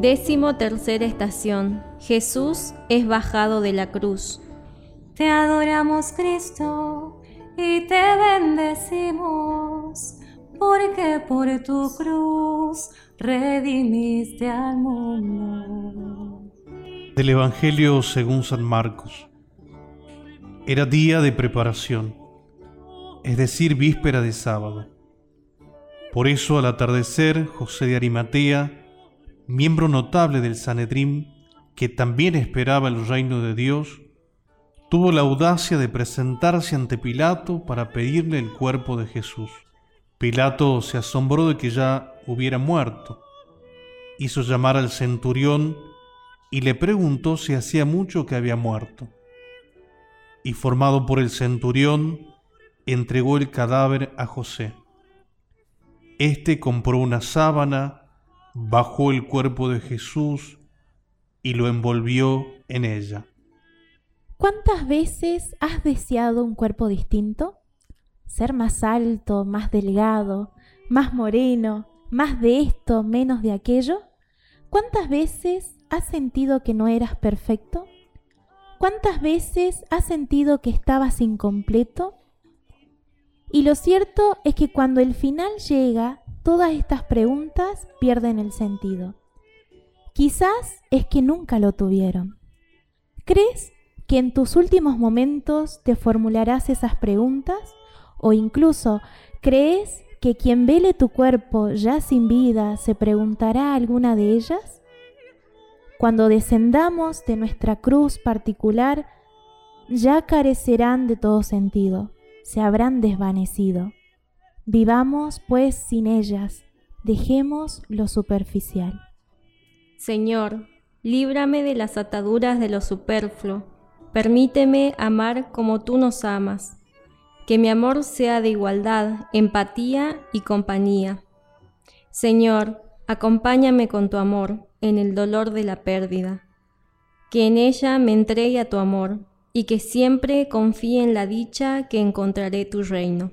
Décimo tercera estación. Jesús es bajado de la cruz. Te adoramos Cristo y te bendecimos, porque por tu cruz redimiste al mundo. Del Evangelio según San Marcos. Era día de preparación, es decir, víspera de sábado. Por eso al atardecer José de Arimatea, miembro notable del Sanedrín, que también esperaba el reino de Dios, tuvo la audacia de presentarse ante Pilato para pedirle el cuerpo de Jesús. Pilato se asombró de que ya hubiera muerto. Hizo llamar al centurión y le preguntó si hacía mucho que había muerto. Y formado por el centurión, entregó el cadáver a José. Este compró una sábana, bajó el cuerpo de Jesús y lo envolvió en ella. ¿Cuántas veces has deseado un cuerpo distinto? Ser más alto, más delgado, más moreno, más de esto, menos de aquello. ¿Cuántas veces has sentido que no eras perfecto? ¿Cuántas veces has sentido que estabas incompleto? Y lo cierto es que cuando el final llega, todas estas preguntas pierden el sentido. Quizás es que nunca lo tuvieron. ¿Crees que en tus últimos momentos te formularás esas preguntas? ¿O incluso crees que quien vele tu cuerpo ya sin vida se preguntará alguna de ellas? Cuando descendamos de nuestra cruz particular, ya carecerán de todo sentido, se habrán desvanecido. Vivamos pues sin ellas, dejemos lo superficial. Señor, líbrame de las ataduras de lo superfluo, permíteme amar como tú nos amas, que mi amor sea de igualdad, empatía y compañía. Señor, acompáñame con tu amor en el dolor de la pérdida, que en ella me entregue a tu amor y que siempre confíe en la dicha que encontraré tu reino.